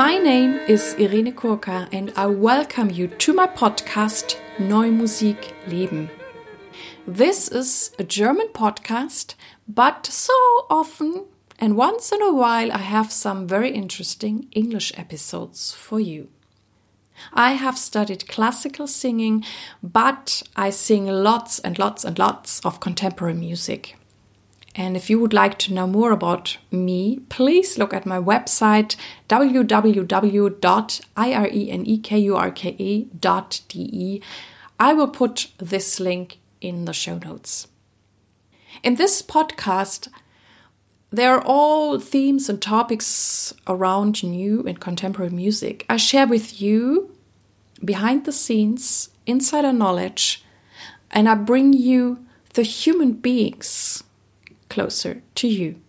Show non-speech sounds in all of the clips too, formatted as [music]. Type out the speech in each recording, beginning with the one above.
My name is Irene Kurka and I welcome you to my podcast Neue Musik Leben. This is a German podcast, but so often and once in a while I have some very interesting English episodes for you. I have studied classical singing, but I sing lots and lots and lots of contemporary music. And if you would like to know more about me, please look at my website www.irenekurka.de. I will put this link in the show notes. In this podcast, there are all themes and topics around new and contemporary music. I share with you behind the scenes, insider knowledge, and I bring you the human beings closer to you.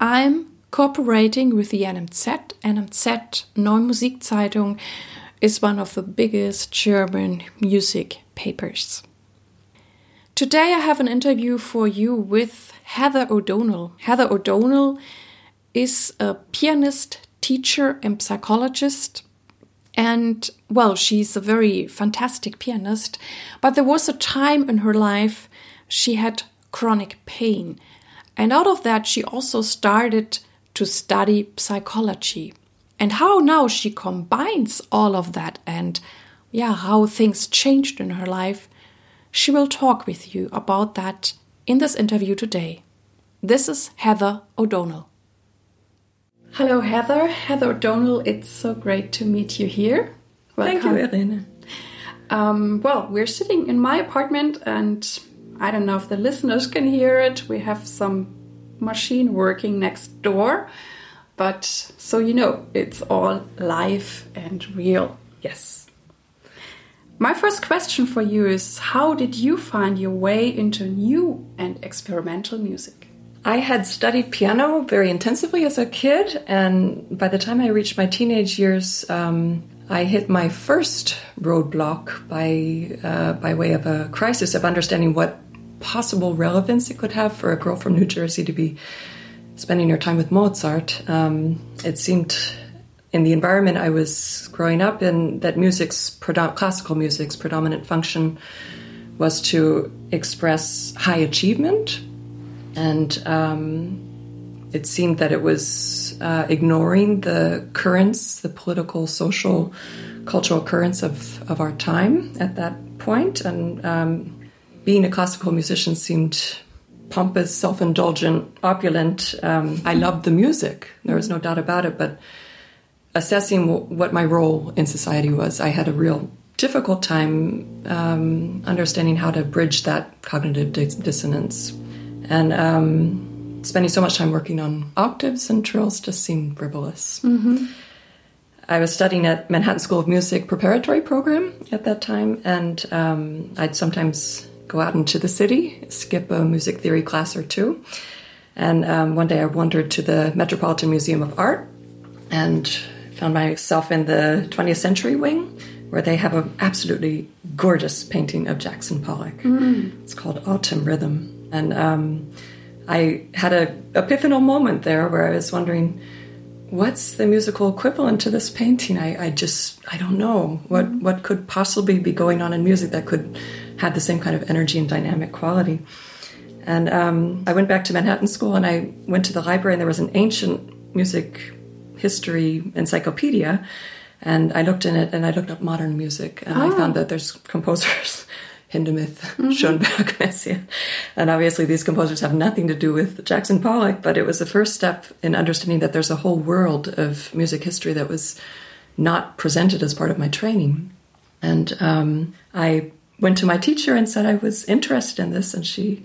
I'm cooperating with the NMZ. NMZ Neue Musikzeitung is one of the biggest German music papers. Today I have an interview for you with Heather O'Donnell. Heather O'Donnell is a pianist, teacher, and psychologist. And well, she's a very fantastic pianist. But there was a time in her life she had chronic pain. And out of that, she also started to study psychology. And how now she combines all of that and, yeah, how things changed in her life. She will talk with you about that in this interview today. This is Heather O'Donnell. Hello, Heather. Heather O'Donnell, it's so great to meet you here. Welcome. Thank you, Irene. Um, well, we're sitting in my apartment, and I don't know if the listeners can hear it. We have some machine working next door, but so you know, it's all live and real. Yes. My first question for you is How did you find your way into new and experimental music? I had studied piano very intensively as a kid, and by the time I reached my teenage years, um, I hit my first roadblock by uh, by way of a crisis of understanding what possible relevance it could have for a girl from New Jersey to be spending her time with Mozart. Um, it seemed in the environment I was growing up in that music's classical music's predominant function was to express high achievement, and um, it seemed that it was uh, ignoring the currents, the political, social, cultural currents of, of our time at that point, and um, being a classical musician seemed pompous, self-indulgent, opulent. Um, I loved the music. There was no doubt about it, but assessing what my role in society was, I had a real difficult time um, understanding how to bridge that cognitive dissonance. And um, spending so much time working on octaves and trills just seemed frivolous. Mm-hmm. I was studying at Manhattan School of Music preparatory program at that time, and um, I'd sometimes go out into the city, skip a music theory class or two. And um, one day I wandered to the Metropolitan Museum of Art and found myself in the 20th century wing where they have an absolutely gorgeous painting of Jackson Pollock. Mm. It's called Autumn Rhythm. And um, I had a epiphanal moment there where I was wondering, what's the musical equivalent to this painting? I, I just, I don't know. What, what could possibly be going on in music that could have the same kind of energy and dynamic quality? And um, I went back to Manhattan School and I went to the library and there was an ancient music history encyclopedia, and I looked in it and I looked up modern music, and oh. I found that there's composers. [laughs] Hindemith, mm-hmm. Schoenberg, [laughs] Messiaen. And obviously, these composers have nothing to do with Jackson Pollock, but it was the first step in understanding that there's a whole world of music history that was not presented as part of my training. And um, I went to my teacher and said I was interested in this, and she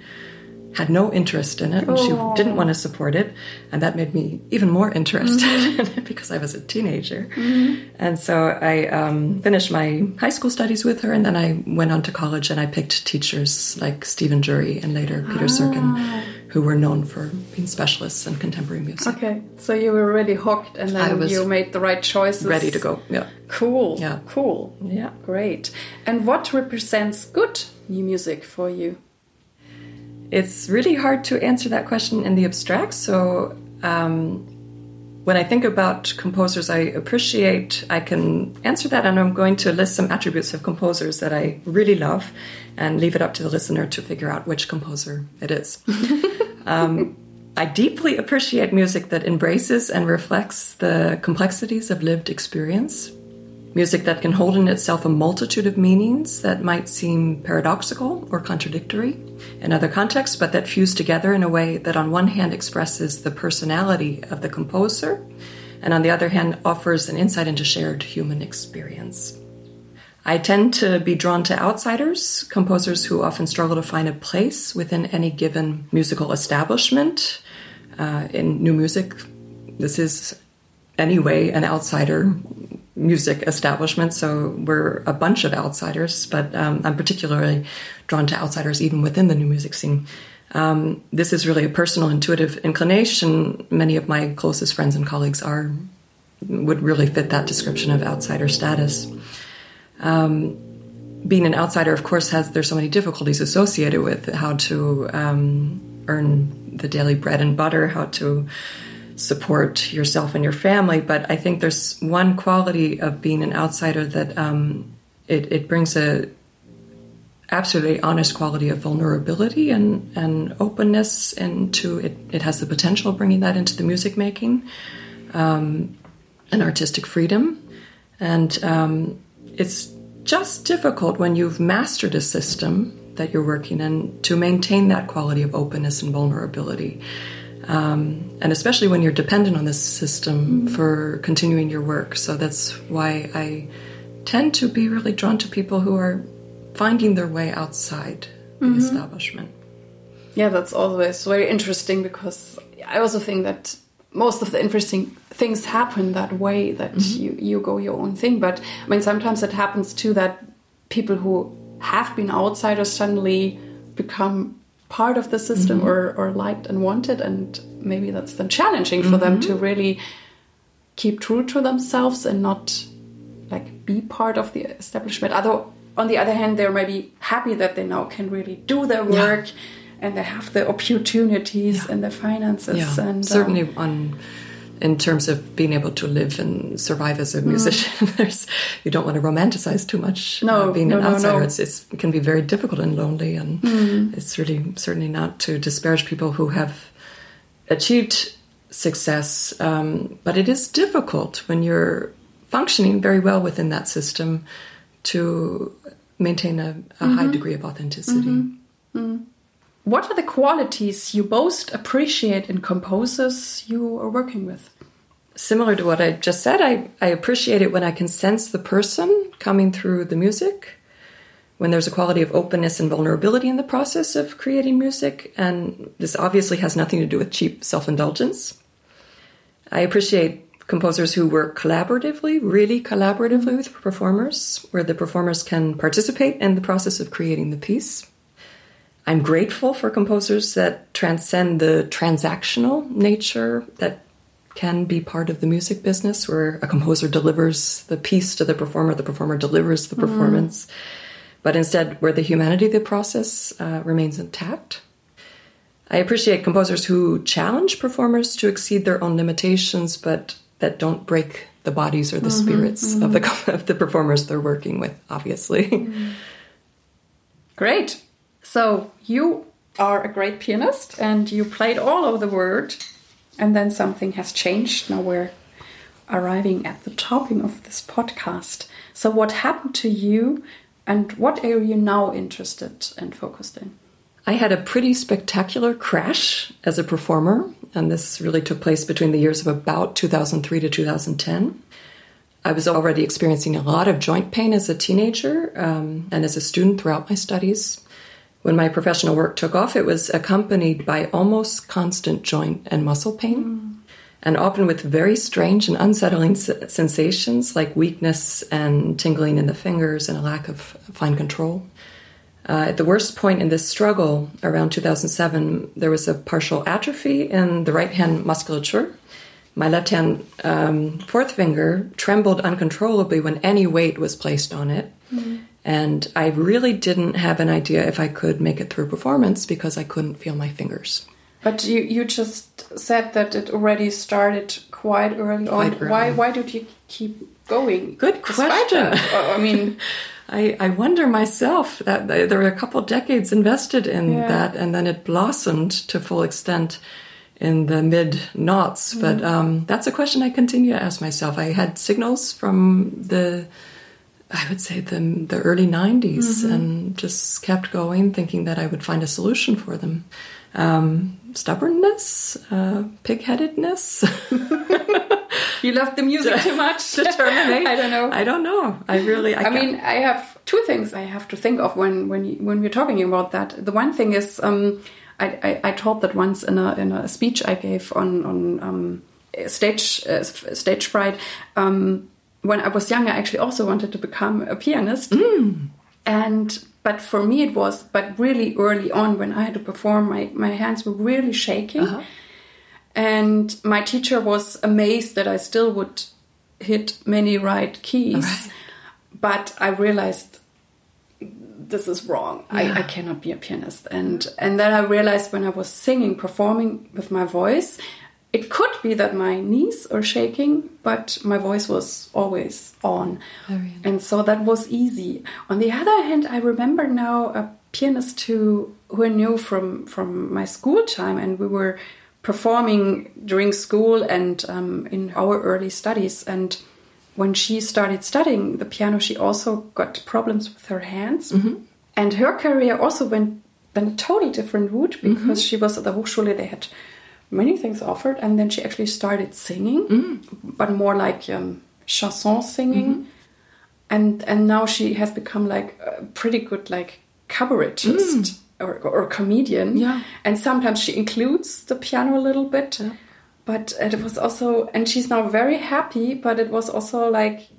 had no interest in it and she didn't want to support it and that made me even more interested mm-hmm. [laughs] in it because i was a teenager mm-hmm. and so i um, finished my high school studies with her and then i went on to college and i picked teachers like stephen drury and later peter ah. Serkin who were known for being specialists in contemporary music. Okay so you were already hooked and then you made the right choices. ready to go yeah. Cool yeah. cool yeah great. And what represents good new music for you? It's really hard to answer that question in the abstract. So, um, when I think about composers I appreciate, I can answer that, and I'm going to list some attributes of composers that I really love and leave it up to the listener to figure out which composer it is. [laughs] um, I deeply appreciate music that embraces and reflects the complexities of lived experience. Music that can hold in itself a multitude of meanings that might seem paradoxical or contradictory in other contexts, but that fuse together in a way that, on one hand, expresses the personality of the composer, and on the other hand, offers an insight into shared human experience. I tend to be drawn to outsiders, composers who often struggle to find a place within any given musical establishment. Uh, in new music, this is anyway an outsider music establishment, so we're a bunch of outsiders, but um, I'm particularly drawn to outsiders even within the new music scene. Um, this is really a personal, intuitive inclination. Many of my closest friends and colleagues are would really fit that description of outsider status. Um, being an outsider, of course, has there's so many difficulties associated with how to um, earn the daily bread and butter, how to support yourself and your family. But I think there's one quality of being an outsider that um, it, it brings a absolutely honest quality of vulnerability and, and openness into it. It has the potential of bringing that into the music making um, and artistic freedom. And um, it's just difficult when you've mastered a system that you're working in to maintain that quality of openness and vulnerability. Um, and especially when you're dependent on this system for continuing your work. So that's why I tend to be really drawn to people who are finding their way outside the mm-hmm. establishment. Yeah, that's always very interesting because I also think that most of the interesting things happen that way that mm-hmm. you, you go your own thing. But I mean, sometimes it happens too that people who have been outsiders suddenly become part of the system mm -hmm. or, or liked and wanted and maybe that's then challenging for mm -hmm. them to mm-hmm. really keep true to themselves and not like be part of the establishment although on the other hand they're maybe happy that they now can really do their work yeah. And they have the opportunities yeah. and the finances yeah. and certainly um, on in terms of being able to live and survive as a mm. musician. [laughs] There's you don't want to romanticize too much. Uh, no, uh, being no, an outsider, no, no. It's, it's, it can be very difficult and lonely, and mm. it's really certainly not to disparage people who have achieved success. Um, but it is difficult when you're functioning very well within that system to maintain a, a mm-hmm. high degree of authenticity. Mm-hmm. Mm. What are the qualities you most appreciate in composers you are working with? Similar to what I just said, I, I appreciate it when I can sense the person coming through the music, when there's a quality of openness and vulnerability in the process of creating music. And this obviously has nothing to do with cheap self indulgence. I appreciate composers who work collaboratively, really collaboratively with performers, where the performers can participate in the process of creating the piece. I'm grateful for composers that transcend the transactional nature that can be part of the music business, where a composer delivers the piece to the performer, the performer delivers the mm-hmm. performance, mm. but instead, where the humanity of the process uh, remains intact. I appreciate composers who challenge performers to exceed their own limitations, but that don't break the bodies or the mm-hmm, spirits mm-hmm. of the [laughs] of the performers they're working with. Obviously, mm. great. So you are a great pianist and you played all over the world, and then something has changed. Now we're arriving at the topping of this podcast. So, what happened to you, and what are you now interested and focused in? I had a pretty spectacular crash as a performer, and this really took place between the years of about 2003 to 2010. I was already experiencing a lot of joint pain as a teenager um, and as a student throughout my studies. When my professional work took off, it was accompanied by almost constant joint and muscle pain, mm. and often with very strange and unsettling sensations like weakness and tingling in the fingers and a lack of fine control. Uh, at the worst point in this struggle, around 2007, there was a partial atrophy in the right hand musculature. My left hand um, fourth finger trembled uncontrollably when any weight was placed on it. Mm. And I really didn't have an idea if I could make it through performance because I couldn't feel my fingers. But you, you just said that it already started quite early Quite on. early. Why why did you keep going? Good question. I mean, [laughs] I, I wonder myself that there were a couple decades invested in Yeah. that, and then it blossomed to full extent in the mid noughts. Mm. But um, that's a question I continue to ask myself. I had signals from the, I would say the the early '90s, Mm-hmm. and just kept going, thinking that I would find a solution for them. Um, stubbornness, uh, pig-headedness, [laughs] you love the music too much. [laughs] determination. I don't know. I don't know. I really. I, I mean, I have two things I have to think of when when you, when we're talking about that. The one thing is, um, I, I, I told that once in a in a speech I gave on on um, stage uh, stage fright. Um, when I was young, I actually also wanted to become a pianist, mm. and but for me it was but really early on when I had to perform. My my hands were really shaking. Uh-huh. And my teacher was amazed that I still would hit many right keys. Right. But I realized this is wrong. I, I cannot be a pianist. And and then I realized when I was singing, performing with my voice, it could be that my knees are shaking, but my voice was always on. Very And so that was easy. On the other hand, I remember now a pianist who who I knew from from my school time, and we were performing during school and um, in our early studies. And when she started studying the piano, she also got problems with her hands, and her career also went then a totally different route because she was at the Hochschule. They had many things offered, and then she actually started singing, but more like um, chanson singing. And and now she has become like a pretty good like cabaretist or, or comedian. Yeah. and sometimes she includes the piano a little bit. But it was also and she's now very happy but it was also like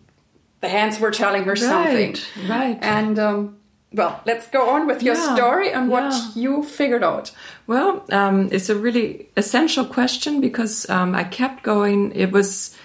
the hands were telling her something. Right. and um well let's go on with your Yeah, story and what yeah. you figured out Well, um, it's a really essential question because um, I kept going. It was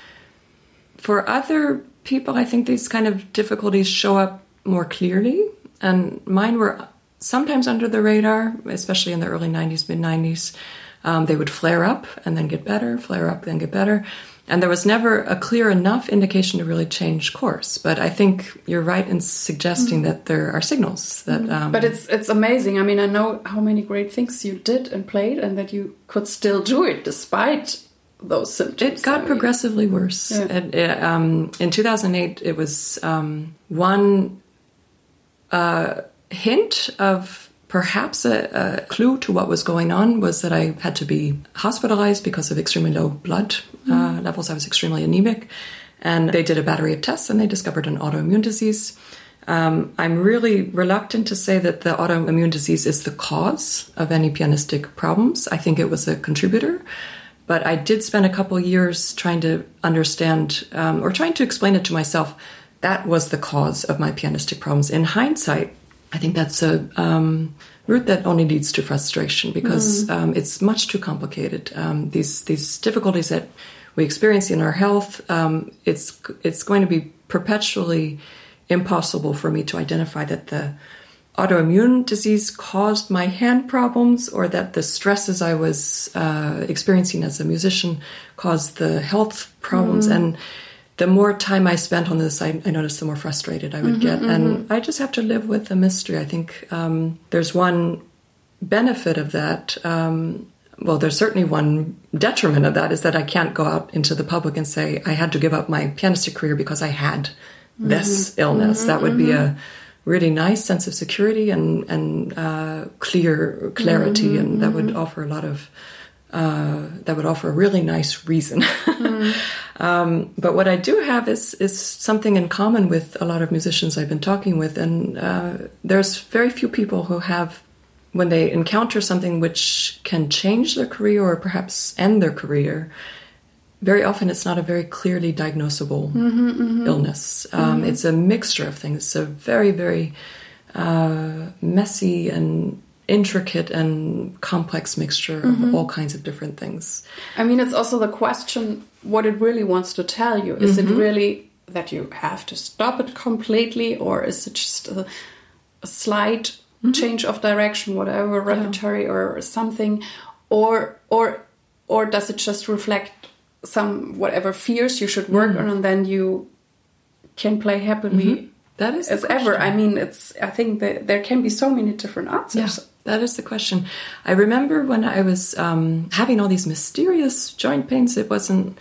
for other people, I think these kind of difficulties show up more clearly, and mine were sometimes under the radar, especially in the early 90s, mid 90s. Um, they would flare up and then get better, flare up, then get better. And there was never a clear enough indication to really change course. But I think you're right in suggesting that there are signals that. Um, but it's it's amazing i mean i know how many great things you did and played and that you could still do it despite those symptoms It got I mean, progressively worse. Yeah. It, it, um, in 2008, it was um, one uh, hint of perhaps a, a clue to what was going on was that I had to be hospitalized because of extremely low blood uh, levels. I was extremely anemic. And they did a battery of tests and they discovered an autoimmune disease. Um, I'm really reluctant to say that the autoimmune disease is the cause of any pianistic problems. I think it was a contributor. But I did spend a couple years trying to understand um, or trying to explain it to myself. That was the cause of my pianistic problems. In hindsight, I think that's a um, route that only leads to frustration because um, it's much too complicated. Um, these these difficulties that we experience in our health, um, it's it's going to be perpetually impossible for me to identify that the autoimmune disease caused my hand problems or that the stresses I was uh, experiencing as a musician caused the health problems. And the more time I spent on this, I, I noticed the more frustrated I would mm-hmm, get. And mm-hmm. I just have to live with the mystery. I think um, there's one benefit of that. Um, well, there's certainly one detriment of that is that I can't go out into the public and say I had to give up my pianistic career because I had mm-hmm, this illness. That would be a really nice sense of security and and uh, clear clarity, and that would offer a lot of uh, that would offer a really nice reason. [laughs] um, but what I do have is is something in common with a lot of musicians I've been talking with, and uh, there's very few people who have when they encounter something which can change their career or perhaps end their career, very often it's not a very clearly diagnosable illness. Um, It's a mixture of things. It's a very, very uh, messy and intricate and complex mixture of all kinds of different things. I mean, it's also the question what it really wants to tell you. Is Mm-hmm. it really that you have to stop it completely, or is it just a, a slight Mm-hmm. change of direction, whatever repertory or something, or or or does it just reflect some whatever fears you should work Mm. on, and then you can play happily That is as ever. I mean, it's. I think that there can be so many different answers. Yeah, that is the question. I remember when I was um, having all these mysterious joint pains, it wasn't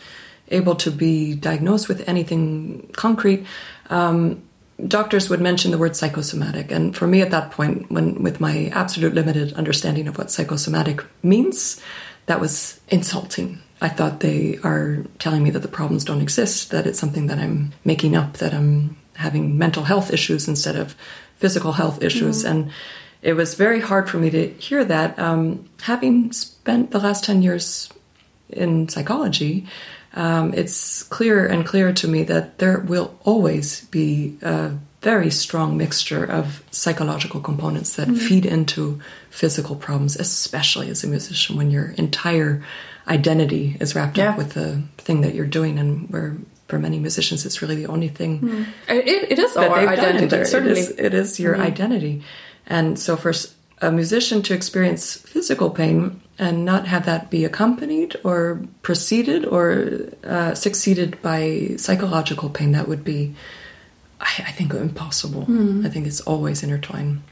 able to be diagnosed with anything concrete. Um, doctors would mention the word psychosomatic, and for me at that point, when with my absolute limited understanding of what psychosomatic means, that was insulting. I thought they are telling me that the problems don't exist, that it's something that I'm making up, that I'm having mental health issues instead of physical health issues. And it was very hard for me to hear that. Um, having spent the last 10 years in psychology, um, it's clearer and clearer to me that there will always be a very strong mixture of psychological components that feed into physical problems, especially as a musician when your entire identity is wrapped Yeah. up with the thing that you're doing and where for many musicians it's really the only thing It, it is that our identity, certainly. is, it is your identity. And so for a musician to experience physical pain and not have that be accompanied or preceded or uh, succeeded by psychological pain, that would be, I, I think, impossible. I think it's always intertwined.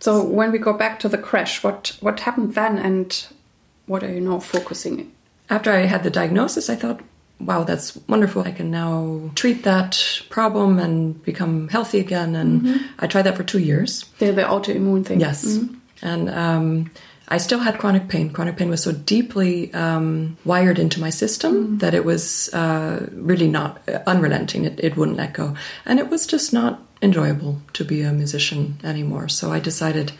So when we go back to the crash, what what happened then, and what are you now focusing? After I had the diagnosis, I thought, wow, that's wonderful. I can now treat that problem and become healthy again. And I tried that for two years. The, the autoimmune thing. Yes. And um, I still had chronic pain. Chronic pain was so deeply um, wired into my system that it was uh, really not uh, unrelenting. It, it wouldn't let go. And it was just not enjoyable to be a musician anymore. So I decided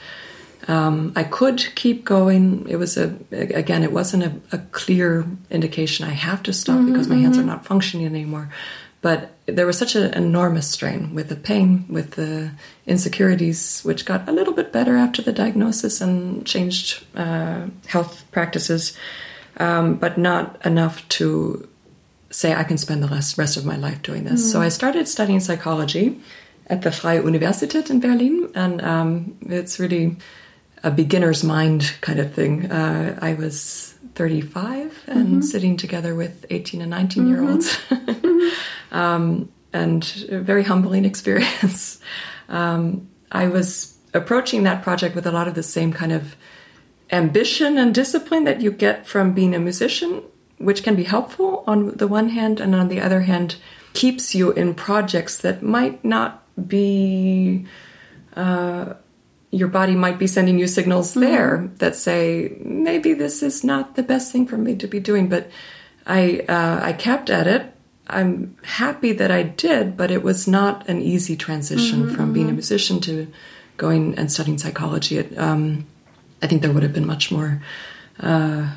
um, I could keep going. It was a, again, it wasn't a, a clear indication I have to stop because my hands are not functioning anymore. But there was such an enormous strain with the pain, with the insecurities, which got a little bit better after the diagnosis and changed uh, health practices, um, but not enough to say I can spend the rest, rest of my life doing this. So I started studying psychology at the Freie Universität in Berlin, and um, it's really a beginner's mind kind of thing. Uh, I was 35 and sitting together with 18 and 19 year olds. [laughs] um, and a very humbling experience. [laughs] Um, I was approaching that project with a lot of the same kind of ambition and discipline that you get from being a musician, which can be helpful on the one hand, and on the other hand, keeps you in projects that might not be. Uh, your body might be sending you signals there that say maybe this is not the best thing for me to be doing. But I uh, I kept at it. I'm happy that I did, but it was not an easy transition from being a musician to going and studying psychology. It, um, I think there would have been much more uh,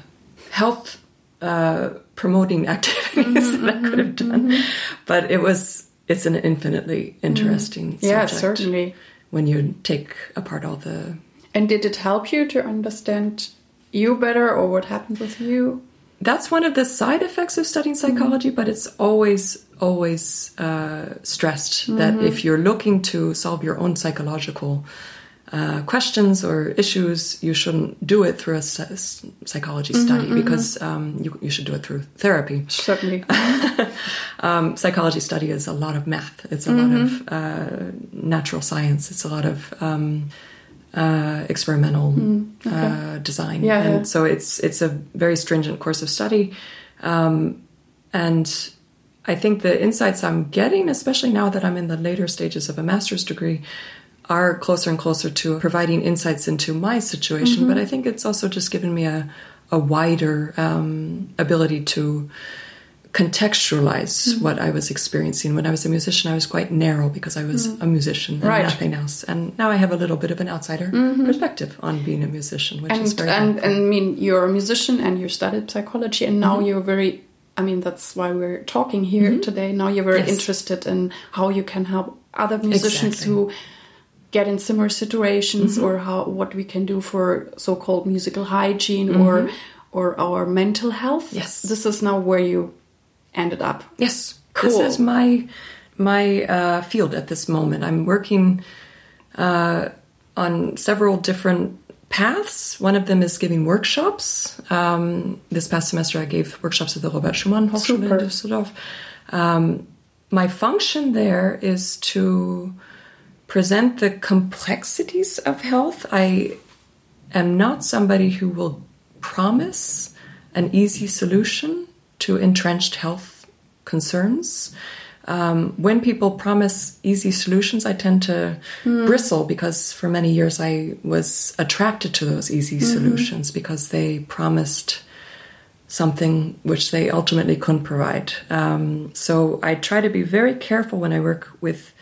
health uh, promoting [laughs] activities that I could have done, but it was it's an infinitely interesting Yeah, subject certainly. When you take apart all the And did it help you to understand you better, or what happened with you? that's one of the side effects of studying psychology but it's always always uh, stressed that if you're looking to solve your own psychological uh, questions or issues you shouldn't do it through a s- psychology study because um, you, you should do it through therapy Certainly. [laughs] um, psychology study is a lot of math. It's a lot of uh, natural science. It's a lot of um, uh, experimental uh, design, Yeah, and yeah. so it's it's a very stringent course of study. Um, and I think the insights I'm getting, especially now that I'm in the later stages of a master's degree, are closer and closer to providing insights into my situation. But mm-hmm. I think it's also just given me a a wider um, ability to contextualize mm-hmm. what I was experiencing. When I was a musician, I was quite narrow because I was mm-hmm. a musician and Right. nothing else. And now I have a little bit of an outsider perspective on being a musician, which is very and, helpful. and I mean you're a musician and you studied psychology and now you're very I mean that's why we're talking here today. Now you're very Yes. interested in how you can help other musicians Exactly. who get in similar situations or how what we can do for so-called musical hygiene or or our mental health. Yes. This is now where you ended up. Yes, Cool. this is my my uh, field at this moment. I'm working uh, on several different paths. One of them is giving workshops. Um, this past semester, I gave workshops at the Robert Schumann Hochschule in. Düsseldorf. Um, my function there is to present the complexities of health. I am not somebody who will promise an easy solution to entrenched health concerns. Um, when people promise easy solutions, I tend to bristle because for many years I was attracted to those easy solutions because they promised something which they ultimately couldn't provide. Um, so I try to be very careful when I work with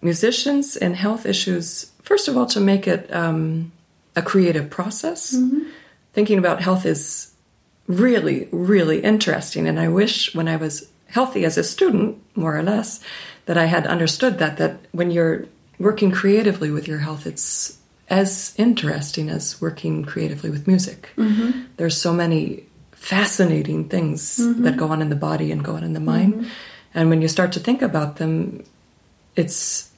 musicians and health issues. First of all, to make it um, a creative process. Mm-hmm. Thinking about health is really, really interesting, and I wish when I was healthy as a student, more or less, that I had understood that that when you're working creatively with your health, it's as interesting as working creatively with music. Mm-hmm. There's so many fascinating things mm-hmm. that go on in the body and go on in the mind, and when you start to think about them, it's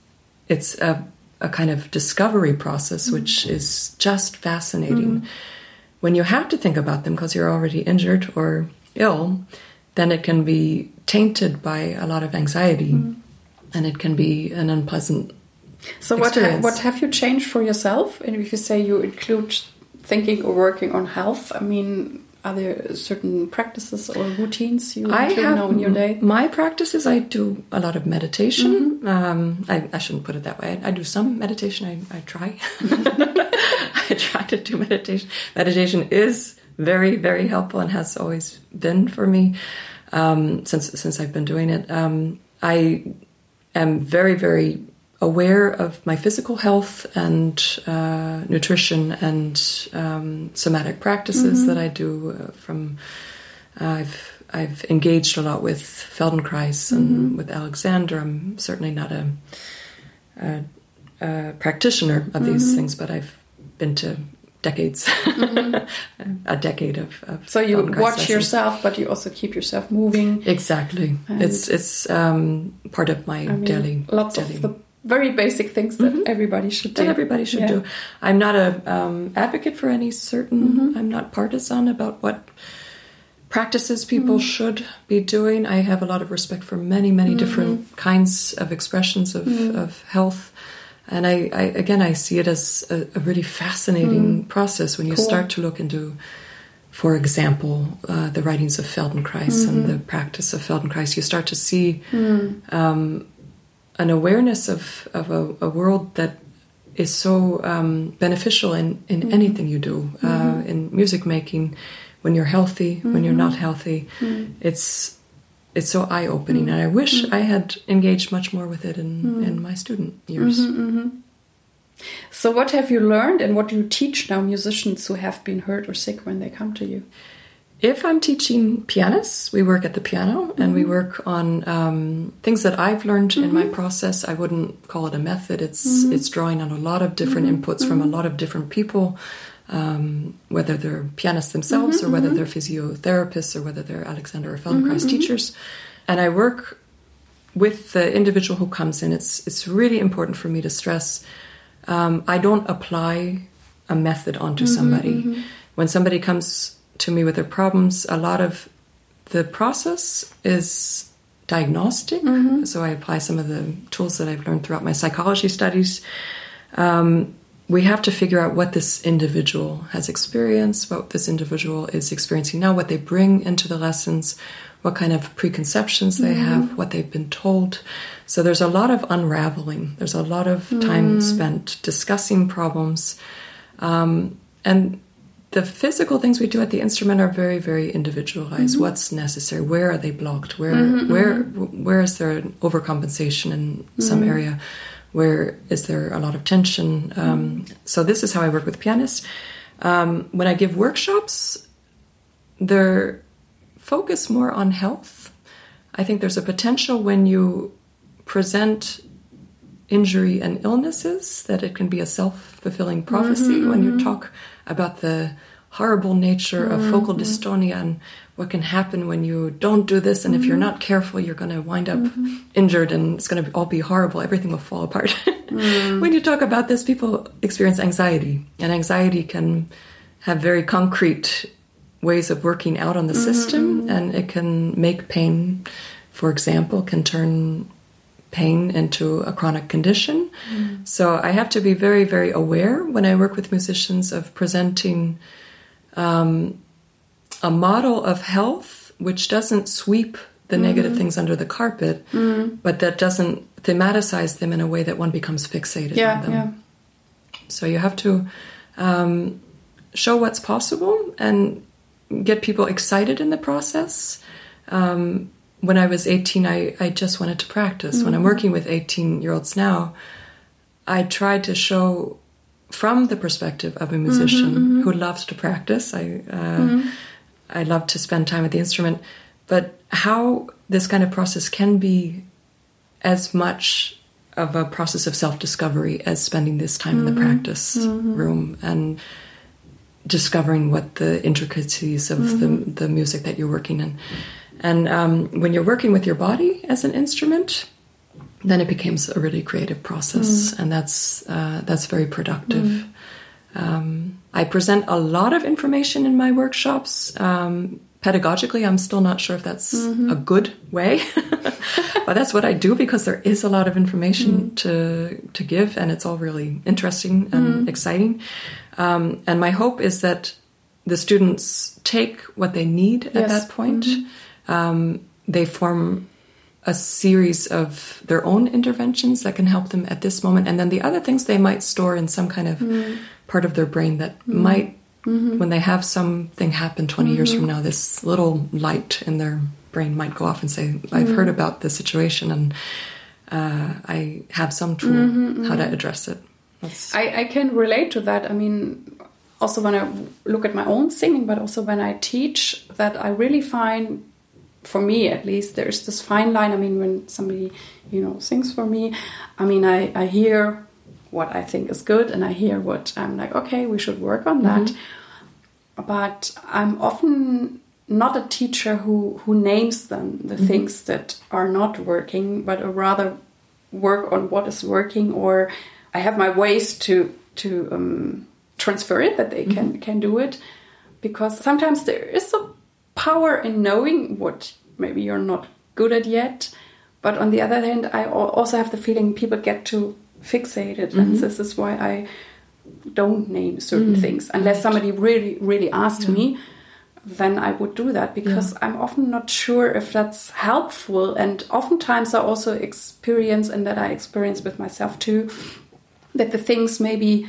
it's a, a kind of discovery process mm-hmm. which is just fascinating. Mm-hmm. When you have to think about them because you're already injured or ill, then it can be tainted by a lot of anxiety, mm-hmm. and it can be an unpleasant So what ha what have you changed for yourself? And if you say you include thinking or working on health, I mean, are there certain practices or routines you I have now in your day? My practices, I do a lot of meditation. Um, I, I shouldn't put it that way. I, I do some meditation. I, I try. [laughs] I try to do meditation. Meditation is very, very helpful and has always been for me um, since since I've been doing it. Um, I am very, very aware of my physical health and uh, nutrition and um, somatic practices that I do uh, from I've I've engaged a lot with Feldenkrais and with Alexander. I'm certainly not a, a, a practitioner of these things, but I've been to decades, [laughs] a decade of. of So you Feldenkrais watch lessons. yourself, but you also keep yourself moving. Exactly, And- it's it's um, part of my I mean, daily lots daily of the very basic things that everybody should do. that everybody should Yeah. do. I'm not a um, advocate for any certain. Mm-hmm. I'm not partisan about what practices people Mm. should be doing. I have a lot of respect for many, many Mm-hmm. different kinds of expressions of, of health. And I, I, again, I see it as a, a really fascinating process when you. Cool. start to look into, for example, uh, the writings of Feldenkrais and Mm-hmm. the practice of Feldenkrais. You start to see Mm. um, an awareness of, of a, a world that is so um, beneficial in, in Mm-hmm. anything you do uh, in music making when you're healthy when you're Mm-hmm. not healthy it's it's so eye-opening and i Mm-hmm. wish i had engaged much more with it in, in my student years Mm-hmm. So what have you learned and what do you teach now musicians who have been hurt or sick when they come to you? If i'm teaching pianists we work at the piano and we mm-hmm. work on um, things that i've learned in my mm-hmm. process. I wouldn't call it a method. It's mm-hmm. it's drawing on a lot of different inputs from a lot of different people um, whether they're pianists themselves or whether they're physiotherapists or whether they're alexander or feldenkrais teachers. And i work with the individual who comes in. It's it's really important for me to stress um, i don't apply a method onto somebody. When somebody comes to me with their problems a lot of the process is diagnostic so i apply some of the tools that i've learned throughout my psychology studies um, we have to figure out what this individual has experienced, what this individual is experiencing now, what they bring into the lessons, what kind of preconceptions they have, what they've been told. So there's a lot of unraveling. There's a lot of time spent discussing problems. Um, and the physical things we do at the instrument are very, very individualized. Mm-hmm. What's necessary? Where are they blocked? Where, mm-hmm, mm-hmm. where, where is there an overcompensation in some area? Where is there a lot of tension? Um, so this is how I work with pianists. Um, when I give workshops, they're focused more on health. I think there's a potential when you present injury and illnesses that it can be a self-fulfilling prophecy when you talk about the horrible nature of focal mm-hmm. dystonia and what can happen when you don't do this. And if you're mm-hmm. not careful you're going to wind up mm-hmm. injured and it's going to all be horrible. Everything will fall apart. [laughs] Mm. When you talk about this people experience anxiety and anxiety can have very concrete ways of working out on the system and it can make pain for example can turn pain into a chronic condition so i have to be very very aware when i work with musicians of presenting um, a model of health which doesn't sweep the negative things under the carpet but that doesn't thematicize them in a way that one becomes fixated on Yeah, them yeah. so you have to um, show what's possible and get people excited in the process. Um, when I was 18, I, I just wanted to practice. When I'm mm-hmm. working with 18 year olds now, I try to show from the perspective of a mm-hmm, musician mm-hmm. who loves to practice. I, uh, I love to spend time with the instrument, but how this kind of process can be as much of a process of self discovery as spending this time in the practice room and discovering what the intricacies of the, the music that you're working in. And um, when you're working with your body as an instrument, then it becomes a really creative process, and that's uh, that's very productive. Um, I present a lot of information in my workshops. Um, pedagogically, I'm still not sure if that's a good way, [laughs] but that's what I do because there is a lot of information to to give, and it's all really interesting and exciting. Um, and my hope is that the students take what they need at that point. Um, they form a series of their own interventions that can help them at this moment, and then the other things they might store in some kind of mm-hmm. part of their brain that mm-hmm. might, mm-hmm. when they have something happen 20 years from now, this little light in their brain might go off and say, I've heard about this situation and uh, I have some tool how to address it. I, I can relate to that. I mean, also when I look at my own singing, but also when I teach, that I really find, for me at least, there's this fine line. I mean, when somebody, you know, sings for me, I mean, I, I hear what I think is good and I hear what I'm like, okay, we should work on that. Mm-hmm. But I'm often not a teacher who, who names them, the mm-hmm. things that are not working, but rather work on what is working or I have my ways to to um, transfer it that they can mm-hmm. can do it because sometimes there is a power in knowing what maybe you're not good at yet. But on the other hand I also have the feeling people get too fixated. And mm-hmm. this is why I don't name certain mm. things. Unless somebody really really asked me then I would do that. Because I'm often not sure if that's helpful. And oftentimes I also experience, and that I experience with myself too, that the things maybe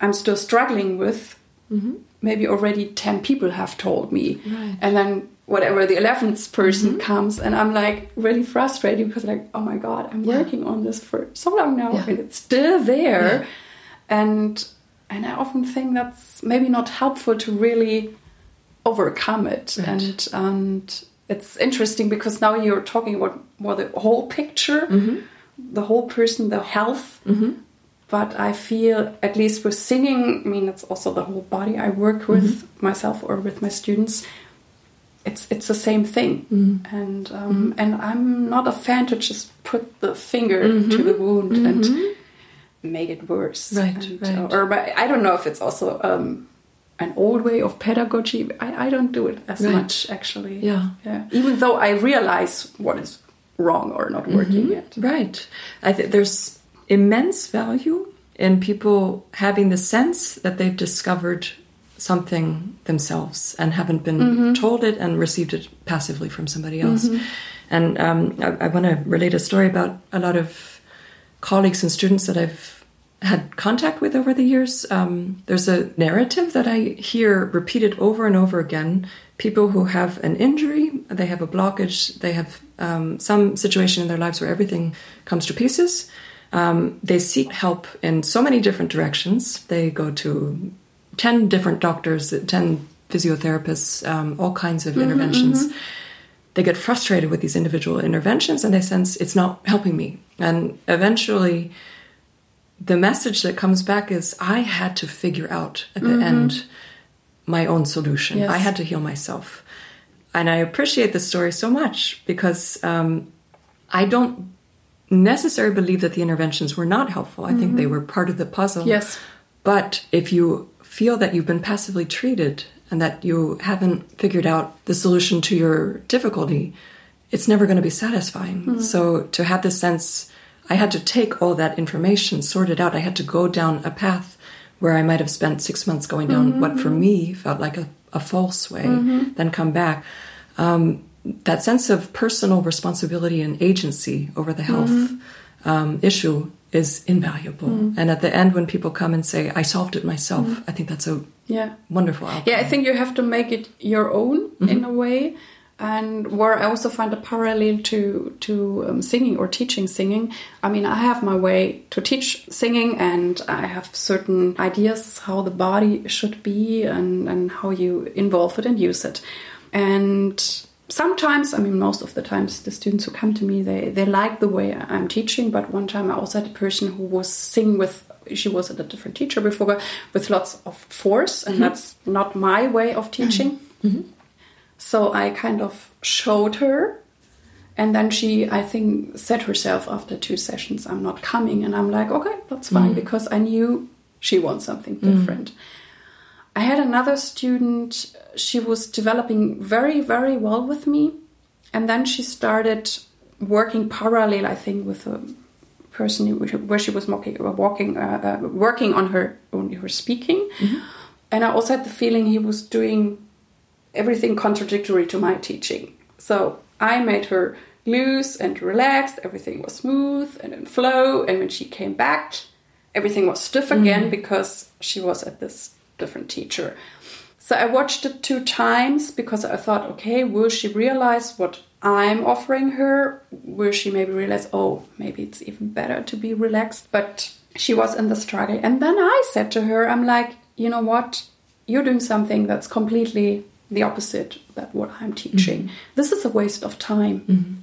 I'm still struggling with, mm-hmm. Maybe already 10 people have told me. And then whatever the 11th person mm-hmm. comes, and I'm like really frustrated because, like, oh my God, I'm working on this for so long now Yeah. and it's still there. And and I often think that's maybe not helpful to really overcome it Right. and and it's interesting because now you're talking about more the whole picture mm-hmm. the whole person the health mm-hmm. But i feel at least with singing i mean it's also the whole body i work with myself or with my students it's it's the same thing. And um, and i'm not a fan to just put the finger to the wound and make it worse. Right, And, right. uh, or but i don't know if it's also um, an old way of pedagogy. I, I don't do it as Right. much actually. Yeah. yeah. Even though i realize what is wrong or not working yet. Right. I think there's immense value in people having the sense that they've discovered something themselves and haven't been told it and received it passively from somebody else. And um, I, I want to relate a story about a lot of colleagues and students that I've had contact with over the years. Um, there's a narrative that I hear repeated over and over again. People who have an injury, they have a blockage, they have um, some situation in their lives where everything comes to pieces. Um, they seek help in so many different directions. They go to 10 different doctors, 10 physiotherapists, um, all kinds of interventions they get frustrated with these individual interventions and they sense it's not helping me. And eventually, the message that comes back is I had to figure out at the end my own solution. Yes. I had to heal myself. And I appreciate this story so much because um, I don't necessarily believe that the interventions were not helpful. I think they mm-hmm. were part of the puzzle. Yes. But if you feel that you've been passively treated and that you haven't figured out the solution to your difficulty, it's never going to be satisfying. Mm-hmm. So to have this sense, I had to take all that information, sort it out. I had to go down a path where I might have spent six months going down mm-hmm, what for me felt like a, a false way, then come back. Um, that sense of personal responsibility and agency over the health um, issue is invaluable. And at the end, when people come and say, I solved it myself, I think that's a Yeah. wonderful outcome. Yeah, I think you have to make it your own in a way. And where I also find a parallel to to um, singing or teaching singing. I mean, I have my way to teach singing, and I have certain ideas how the body should be and and how you involve it and use it. And sometimes, I mean, most of the times, the students who come to me they they like the way I'm teaching. But one time, I also had a person who was singing with she was a different teacher before with lots of force and mm-hmm. that's not my way of mm-hmm. teaching. Mm-hmm. So i kind of showed her and then she i think said herself after two sessions i'm not coming and i'm like okay that's fine mm. because i knew she wants something different mm. I had another student she was developing very very well with me and then she started working parallel i think with a person who- where she was walking, walking uh, uh, working on her on her speaking, and I also had the feeling he was doing everything contradictory to my teaching. So I made her loose and relaxed. Everything was smooth and in flow. And when she came back, everything was stiff again because she was at this different teacher. So I watched it two times because I thought, okay, will she realize what I'm offering her? Will she maybe realize, oh, maybe it's even better to be relaxed? But she was in the struggle. And then I said to her, I'm like, you know what? You're doing something that's completely the opposite that what I'm teaching. Mm-hmm. This is a waste of time. Mm-hmm.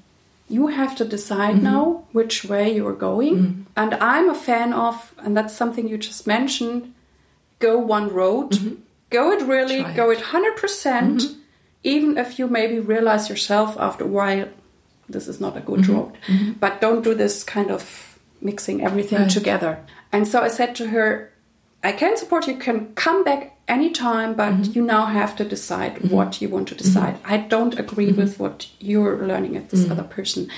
You have to decide mm-hmm. now which way you're going. And I'm a fan of, and that's something you just mentioned, go one road, mm-hmm. go it really, Try go it. it 100%, percent mm-hmm. even if you maybe realize yourself after a while this is not a good mm-hmm. road. But don't do this kind of mixing everything Right. together. And so I said to her, I can support you, can come back anytime, but you now have to decide what you want to decide. I don't agree with what you're learning at this mm. other person.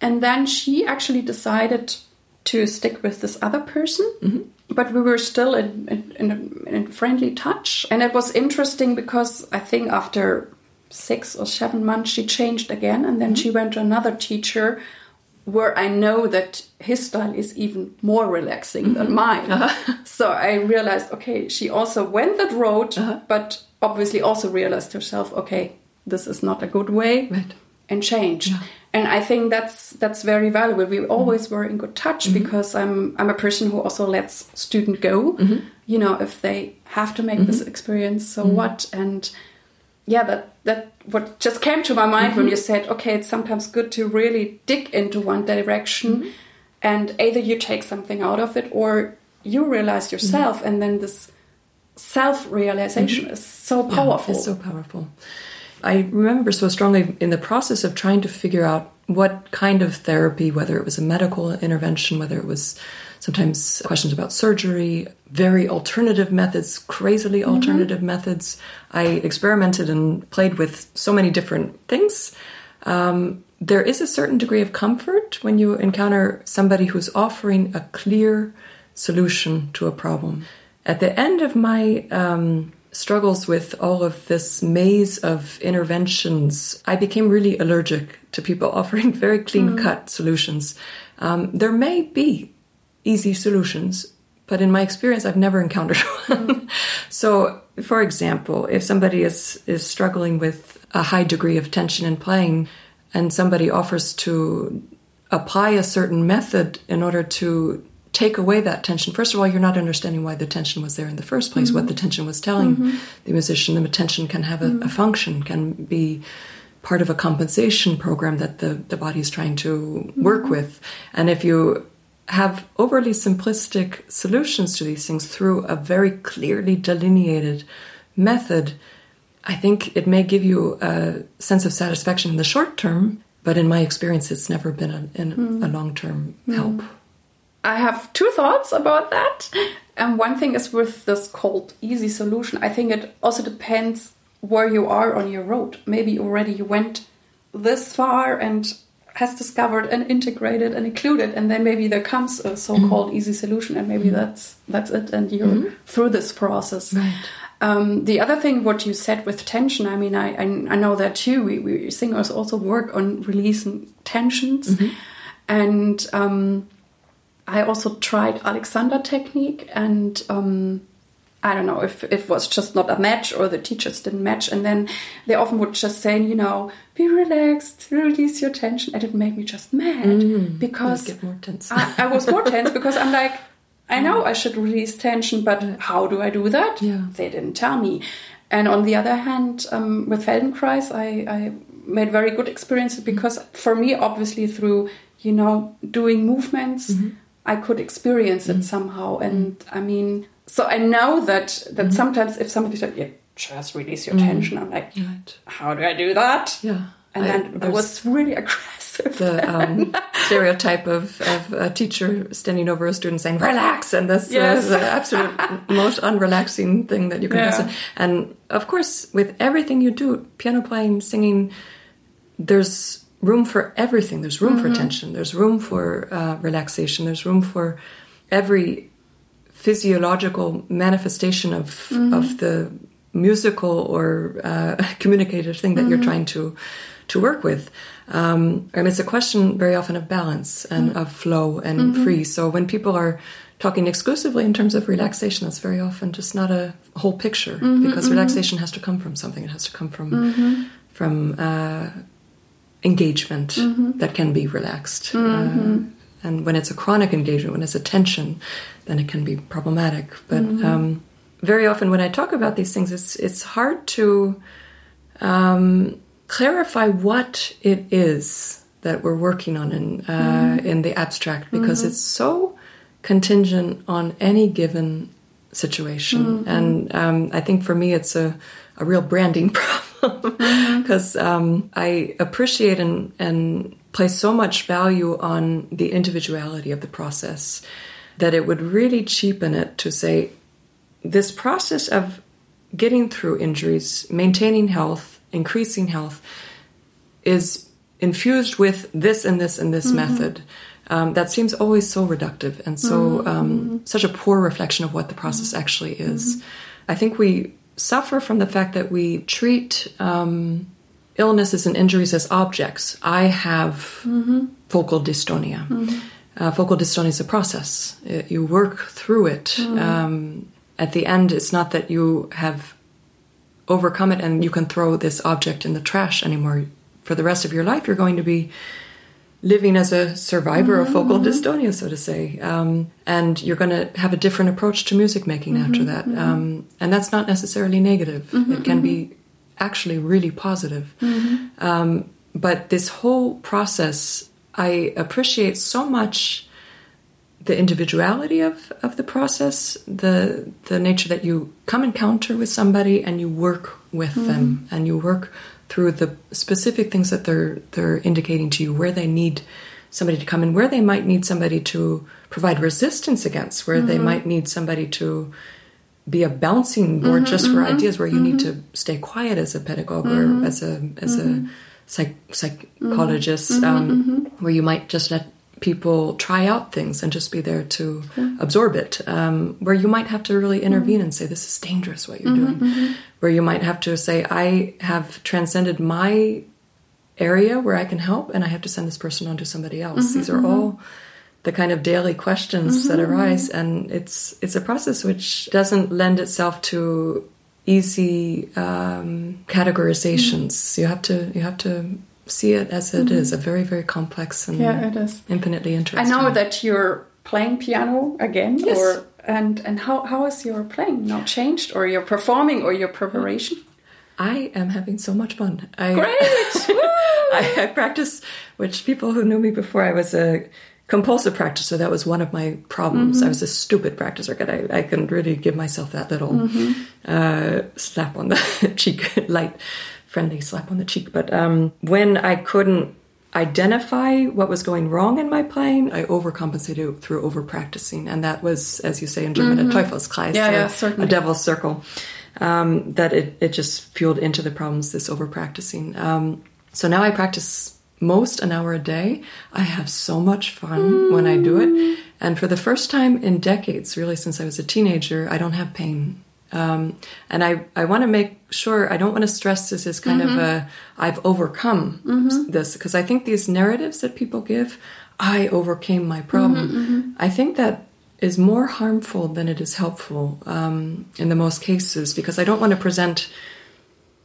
And then she actually decided to stick with this other person, but we were still in, in, in, a, in a friendly touch. And it was interesting because I think after six or seven months, she changed again, and then mm-hmm. she went to another teacher where I know that his style is even more relaxing than mm-hmm. mine. Uh-huh. [laughs] So I realized, okay, she also went that road, uh-huh. but obviously also realized herself, okay, this is not a good way, Right. and changed. And I think that's that's very valuable. We mm-hmm. always were in good touch mm-hmm. because I'm I'm a person who also lets student go. Mm-hmm. You know, if they have to make this experience, so what? And yeah, that that what just came to my mind when you said, okay, it's sometimes good to really dig into one direction, and either you take something out of it or you realize yourself, and then this self realization is so Yeah, powerful. it's so powerful. I remember so strongly in the process of trying to figure out what kind of therapy, whether it was a medical intervention, whether it was sometimes questions about surgery, very alternative methods, crazily alternative methods. I experimented and played with so many different things. Um, there is a certain degree of comfort when you encounter somebody who's offering a clear solution to a problem. At the end of my um, struggles with all of this maze of interventions, I became really allergic to people [laughs] offering very clean cut solutions. Um, there may be easy solutions, but in my experience, I've never encountered [laughs] one. so, for example, if somebody is, is struggling with a high degree of tension in playing, and somebody offers to apply a certain method in order to take away that tension. First of all, you're not understanding why the tension was there in the first place, what mm-hmm. the tension was telling mm-hmm. the musician. The tension can have a, a mm-hmm. function, can be part of a compensation program that the, the body is trying to work with. And if you have overly simplistic solutions to these things through a very clearly delineated method, I think it may give you a sense of satisfaction in the short term, but in my experience, it's never been a, Hmm. a long term help. I have two thoughts about that. And one thing is with this called easy solution. I think it also depends where you are on your road. Maybe already you went this far and has discovered and integrated and included, and then maybe there comes a so-called easy solution, and maybe that's that's it, and you're through this process. Right. Um, the other thing, what you said with tension, I mean, I, I, I know that too. We, we singers also work on releasing tensions. And um, I also tried Alexander technique, and um, I don't know if, if it was just not a match or the teachers didn't match. And then they often would just say, you know, be relaxed, release your tension. And it made me just mad because more tense. I, I was more tense because I'm like, I know I should release tension, but how do I do that? Yeah. They didn't tell me. And on the other hand, um, with Feldenkrais, I, I made very good experiences because for me, obviously, through you know doing movements, I could experience it mm. somehow. And mm. I mean, so I know that that mm-hmm. sometimes if somebody said, "Yeah, just release your mm. tension," I'm like, Right. "How do I do that?" Yeah. And I- then it was really aggressive. the um, stereotype of, of a teacher standing over a student saying "relax," and this Yes. is the absolute [laughs] most unrelaxing thing that you can Yeah. possibly. And of course, with everything you do, piano playing, singing, there's room for everything. There's room for tension. There's room for uh, relaxation. There's room for every physiological manifestation of of the musical or uh, [laughs] communicative thing that you're trying to to work with. Um, and it's a question very often of balance and of flow and free. So when people are talking exclusively in terms of relaxation, that's very often just not a whole picture because relaxation has to come from something. It has to come from from uh, engagement that can be relaxed. Uh, and when it's a chronic engagement, when it's a tension, then it can be problematic. But um, very often, when I talk about these things, it's it's hard to um, clarify what it is that we're working on in uh, in the abstract because it's so contingent on any given situation. And um, I think for me, it's a a real branding [laughs] problem. Because um, I appreciate and and place so much value on the individuality of the process that it would really cheapen it to say this process of getting through injuries, maintaining health, increasing health is infused with this and this and this method. Um, that seems always so reductive and so um, such a poor reflection of what the process actually is. I think we suffer from the fact that we treat um, illnesses and injuries as objects. I have focal dystonia. Uh, focal dystonia is a process. It- you work through it. Um, at the end, it's not that you have overcome it and you can throw this object in the trash anymore. For the rest of your life, you're going to be living as a survivor of focal mm-hmm. dystonia, so to say. Um, and you're going to have a different approach to music making mm-hmm. after that. Mm-hmm. Um, and that's not necessarily negative, it can be actually really positive. Um, but this whole process, I appreciate so much the individuality of, of the process, the the nature that you come encounter with somebody and you work with them and you work through the specific things that they're they're indicating to you where they need somebody to come in, where they might need somebody to provide resistance against, where they mm-hmm. might need somebody to be a bouncing board mm-hmm. just for mm-hmm. ideas where you need to stay quiet as a pedagogue or as a as a psych, psychologist um, where you might just let people try out things and just be there to absorb it um, where you might have to really intervene and say this is dangerous what you're mm-hmm, doing. Mm-hmm. where you might have to say i have transcended my area where i can help and i have to send this person on to somebody else. Mm-hmm, These are all the kind of daily questions that arise and it's it's a process which doesn't lend itself to easy um, categorizations. Mm. You have to you have to see it as it mm-hmm. is, a very very complex and Yeah, it is. infinitely interesting. I know that you're playing piano again, Yes. or and and how how is your playing now changed, or your performing, or your preparation? I am having so much fun I, Great! [laughs] I, I practice which people who knew me before I was a compulsive practicer. That was one of my problems. Mm-hmm. I was a stupid practicer. I, I couldn't really give myself that little mm-hmm. uh, slap on the [laughs] cheek, light, friendly slap on the cheek. But um, when I couldn't identify what was going wrong in my playing, I overcompensated through over practicing, and that was, as you say in German, a Teufelskreis, Yeah, yeah, a- certainly. a devil's circle. Um, that it, it just fueled into the problems. This over practicing. Um, so now I practice most an hour a day. I have so much fun when I do it, and for the first time in decades, really since I was a teenager, I don't have pain. Um, and I, I want to make sure I don't want to stress this as kind of mm-hmm. a I've overcome mm-hmm. this because I think these narratives that people give, I overcame my problem. Mm-hmm, I think that is more harmful than it is helpful um, in the most cases because I don't want to present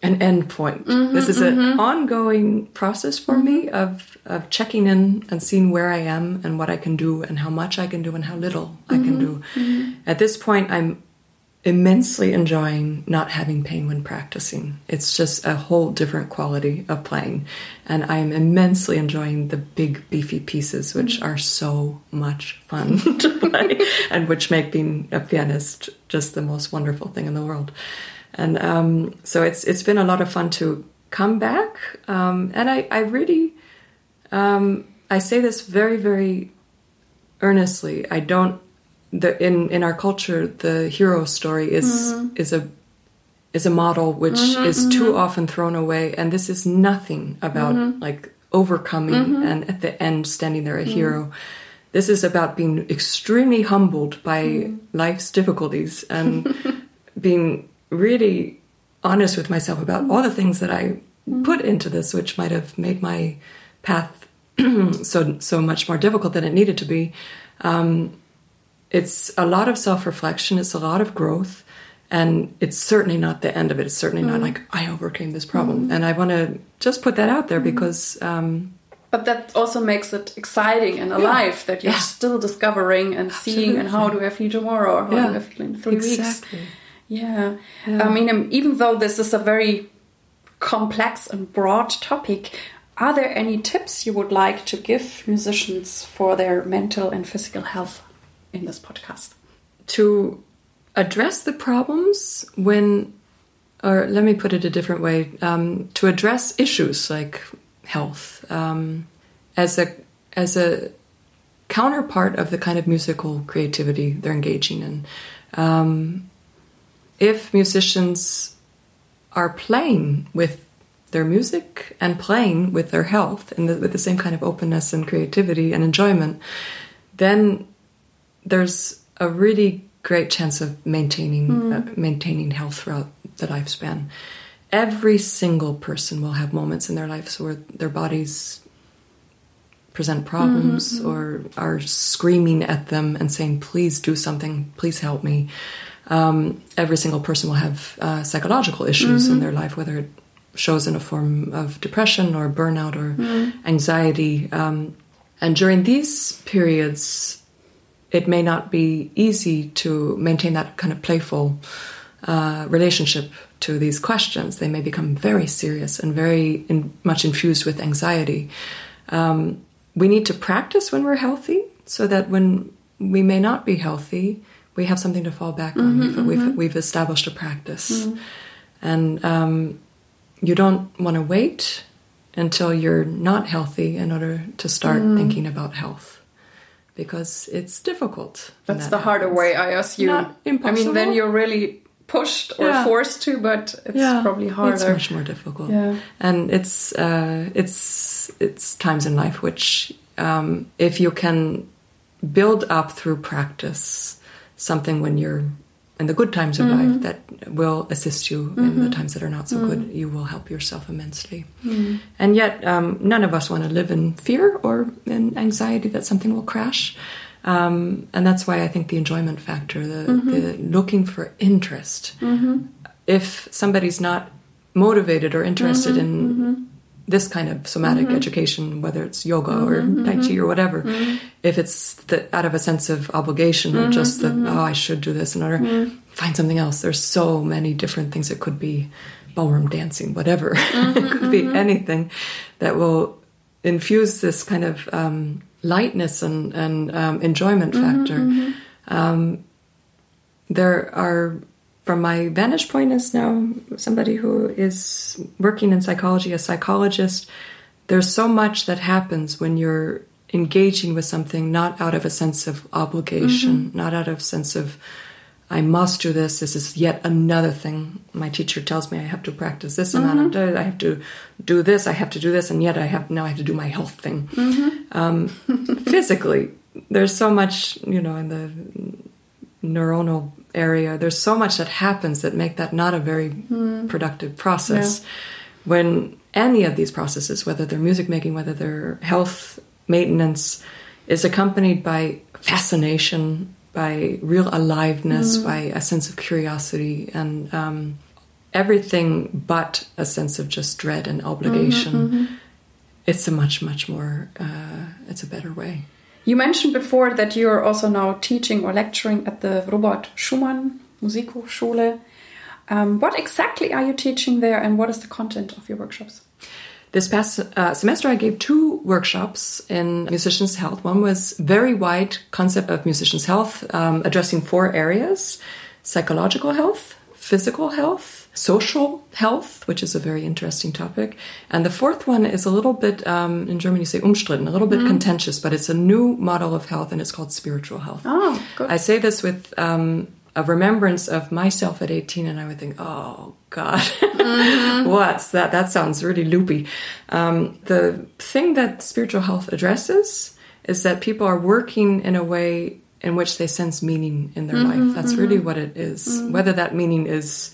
an end point. this is an ongoing process for me of of checking in and seeing where I am and what I can do and how much I can do and how little I can do. At this point, I'm immensely enjoying not having pain when practicing. It's just a whole different quality of playing. And I'm immensely enjoying the big beefy pieces, which are so much fun [laughs] to play and which make being a pianist just the most wonderful thing in the world. And um, so it's it's been a lot of fun to come back. Um, and I, I really um, I say this very, very earnestly. I don't the in in our culture the hero story is mm-hmm. is a is a model which mm-hmm, is too mm-hmm. often thrown away and this is nothing about like overcoming and at the end standing there a hero. This is about being extremely humbled by life's difficulties and [laughs] being really honest with myself about all the things that I put into this which might have made my path [clears throat] so so much more difficult than it needed to be. Um, it's a lot of self reflection, it's a lot of growth, and it's certainly not the end of it. It's certainly not like I overcame this problem. And I want to just put that out there because, um, But that also makes it exciting and alive that you're Yeah. still discovering and seeing and how do I feel tomorrow or how Yeah. do I feel in three weeks. exactly. Yeah. I mean, um, even though this is a very complex and broad topic, are there any tips you would like to give musicians for their mental and physical health in this podcast? to address the problems when, or let me put it a different way, um, to address issues like health um, as a as a counterpart of the kind of musical creativity they're engaging in. Um, if musicians are playing with their music and playing with their health and the, with the same kind of openness and creativity and enjoyment, then there's a really great chance of maintaining uh, maintaining health throughout the lifespan. Every single person will have moments in their lives where their bodies present problems or are screaming at them and saying, "Please do something. Please help me." Um, every single person will have uh, psychological issues in their life, whether it shows in a form of depression or burnout or anxiety. Um, and during these periods, it may not be easy to maintain that kind of playful uh, relationship to these questions. They may become very serious and very in, much infused with anxiety. Um, we need to practice when we're healthy so that when we may not be healthy, we have something to fall back on. We've, we've, we've established a practice. And um, you don't want to wait until you're not healthy in order to start thinking about health because it's difficult. That's that the harder happens. way, I assume. Not I mean, then you're really pushed or Yeah. forced to, but it's probably harder. It's much more difficult. Yeah. And it's uh, it's it's times in life which, um, if you can build up through practice something when you're in the good times of Mm-hmm. life that will assist you in the times that are not so Mm-hmm. good, you will help yourself immensely. And yet, um, none of us want to live in fear or in anxiety that something will crash. Um, and that's why I think the enjoyment factor, the, Mm-hmm. the looking for interest. If somebody's not motivated or interested in this kind of somatic mm-hmm. education, whether it's yoga or mm-hmm, Tai Chi or mm-hmm. whatever, if it's the, out of a sense of obligation or just that, oh, I should do this in order, find something else. There's so many different things. It could be ballroom dancing, whatever. [laughs] it could be anything that will infuse this kind of um, lightness and, and um, enjoyment factor. Um, there are, from my vantage point as now somebody who is working in psychology, a psychologist, there's so much that happens when you're engaging with something not out of a sense of obligation, mm-hmm. not out of sense of I must do this. This is yet another thing. My teacher tells me I have to practice this amount of mm-hmm. day. I have to do this. I have to do this, and yet I have now I have to do my health thing. Mm-hmm. Um, [laughs] physically, there's so much you know in the neuronal area. There's so much that happens that make that not a very productive process. When any of these processes, whether they're music making, whether they're health maintenance, is accompanied by fascination by real aliveness, by a sense of curiosity, and um, everything but a sense of just dread and obligation. It's a much, much more, uh, it's a better way. You mentioned before that you are also now teaching or lecturing at the Robert Schumann Musikhochschule. Um, what exactly are you teaching there, and what is the content of your workshops? This past uh, semester, I gave two workshops in musicians' health. One was very wide concept of musicians' health, um, addressing four areas: psychological health, physical health, social health, which is a very interesting topic, and the fourth one is a little bit um, in German you say umstritten, a little bit contentious, but it's a new model of health, and it's called spiritual health. Oh, good. I say this with um, a remembrance of myself at 18, and I would think, oh, God, [laughs] what's that? That sounds really loopy. Um, the thing that spiritual health addresses is that people are working in a way in which they sense meaning in their life. That's really what it is. Whether that meaning is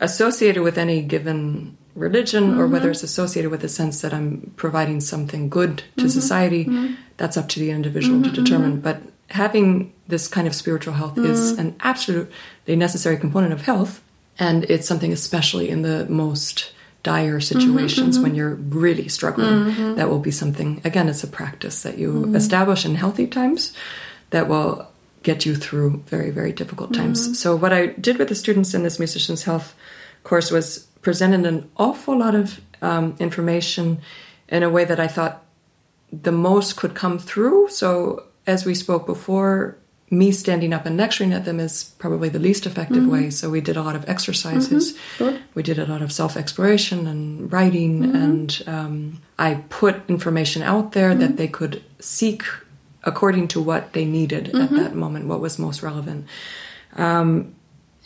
associated with any given religion or whether mm-hmm. it's associated with the sense that I'm providing something good to mm-hmm. society, mm-hmm. that's up to the individual to determine. But having this kind of spiritual health is an absolutely necessary component of health, and it's something especially in the most dire situations when you're really struggling. That will be something, again, it's a practice that you establish in healthy times that will get you through very, very difficult times. Mm-hmm. So, what I did with the students in this musician's health course was presented an awful lot of um, information in a way that I thought the most could come through. So, as we spoke before, me standing up and lecturing at them is probably the least effective mm-hmm. way. So, we did a lot of exercises, mm-hmm. we did a lot of self exploration and writing, and um, I put information out there that they could seek according to what they needed at that moment, what was most relevant. Um,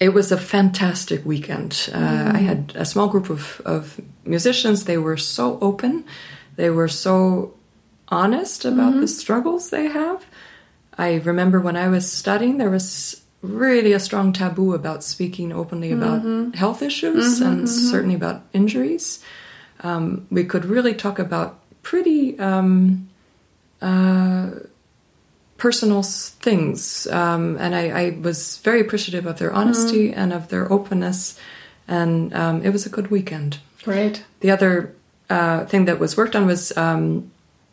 it was a fantastic weekend. Uh, I had a small group of, of musicians. They were so open. They were so honest about the struggles they have. I remember when I was studying, there was really a strong taboo about speaking openly about health issues and certainly about injuries. Um, we could really talk about pretty um, uh, personal things. Um, and I, I was very appreciative of their honesty and of their openness. And um, it was a good weekend. Great. The other uh, thing that was worked on was um,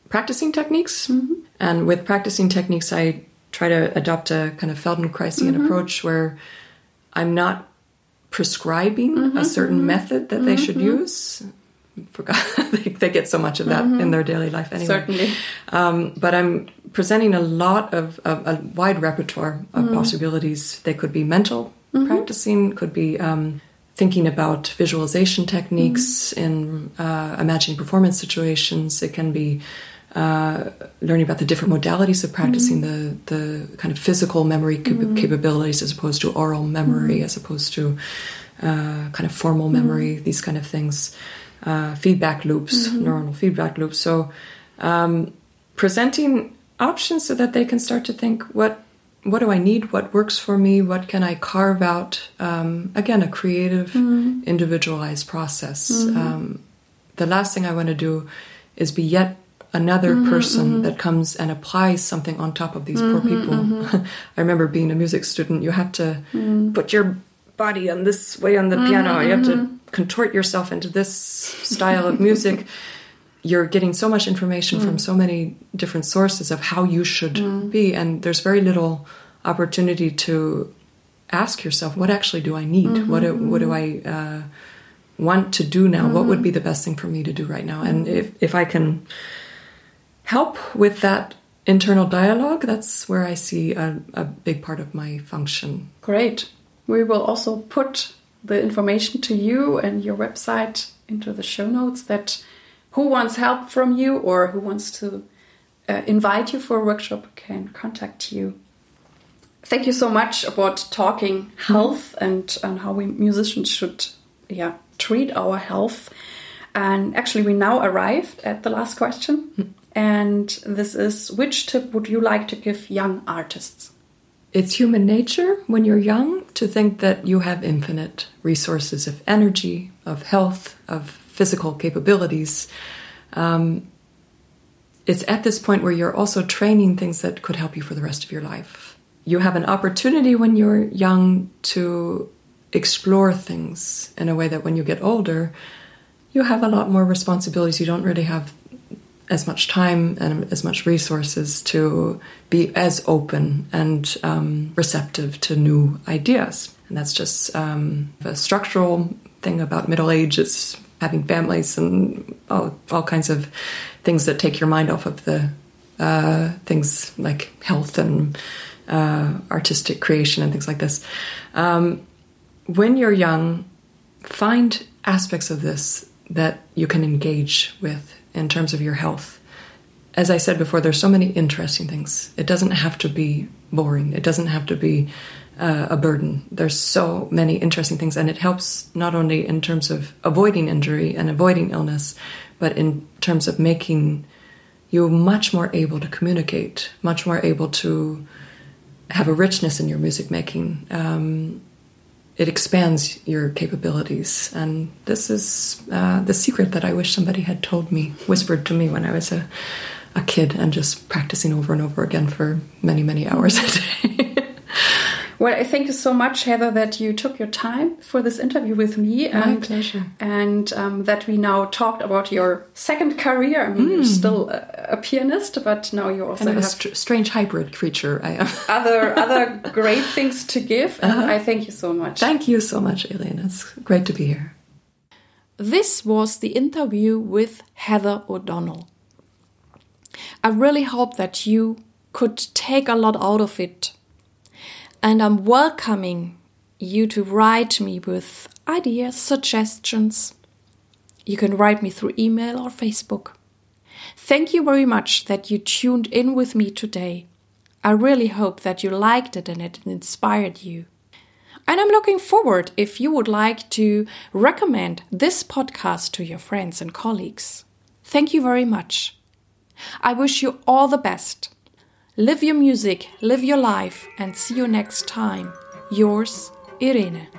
practicing techniques. And with practicing techniques, I try to adopt a kind of Feldenkraisian approach where I'm not prescribing a certain method that they should use. Forgot [laughs] they, they get so much of that in their daily life anyway. Certainly. Um, but I'm presenting a lot of, of a wide repertoire of possibilities. They could be mental practicing, could be um, thinking about visualization techniques in uh, imagining performance situations. It can be uh, learning about the different modalities of practicing the the kind of physical memory cap- capabilities as opposed to aural memory, as opposed to uh, kind of formal memory. These kind of things, uh, feedback loops, neuronal feedback loops. So um, presenting options so that they can start to think what what do I need? What works for me? What can I carve out? Um, again, a creative, mm-hmm. individualized process. Mm-hmm. Um, the last thing I want to do is be yet another mm-hmm, person that comes and applies something on top of these poor people. [laughs] I remember being a music student, you have to mm. put your body on this way on the piano, you have to contort yourself into this style of music. [laughs] You're getting so much information from mm. so many different sources of how you should mm. be, and there's very little opportunity to ask yourself, what actually do I need? Mm-hmm. What do, what do I uh, want to do now? What would mm-hmm. be the best thing for me to do right now? And if if I can help with that internal dialogue. That's where I see a, a big part of my function. Great. We will also put the information to you and your website into the show notes that who wants help from you or who wants to uh, invite you for a workshop can contact you. Thank you so much about talking health and, and how we musicians should yeah treat our health. And actually, we now arrived at the last question. [laughs] And this is which tip would you like to give young artists? It's human nature when you're young to think that you have infinite resources of energy, of health, of physical capabilities. Um, it's at this point where you're also training things that could help you for the rest of your life. You have an opportunity when you're young to explore things in a way that when you get older, you have a lot more responsibilities. You don't really have as much time and as much resources to be as open and um, receptive to new ideas. And that's just um, a structural thing about middle age. It's having families and all, all kinds of things that take your mind off of the uh, things like health and uh, artistic creation and things like this. Um, when you're young, find aspects of this that you can engage with in terms of your health. As I said before, there's so many interesting things. It doesn't have to be boring. It doesn't have to be uh, a burden. There's so many interesting things, and it helps not only in terms of avoiding injury and avoiding illness, but in terms of making you much more able to communicate, much more able to have a richness in your music making. Um, it expands your capabilities. And this is uh, the secret that I wish somebody had told me, whispered to me when I was a, a kid and just practicing over and over again for many, many hours a day. [laughs] Well, I thank you so much, Heather, that you took your time for this interview with me. And, My pleasure. And um, that we now talked about your second career. I mean, mm. you're still a, a, pianist, but now you also kind of a st strange hybrid creature. I am. [laughs] other other great things to give. And uh -huh. I thank you so much. Thank you so much, Elena. It's great to be here. This was the interview with Heather O'Donnell. I really hope that you could take a lot out of it and I'm welcoming you to write me with ideas, suggestions. You can write me through email or Facebook. Thank you very much that you tuned in with me today. I really hope that you liked it and it inspired you. And I'm looking forward if you would like to recommend this podcast to your friends and colleagues. Thank you very much. I wish you all the best. Live your music, live your life, and see you next time. Yours, Irene.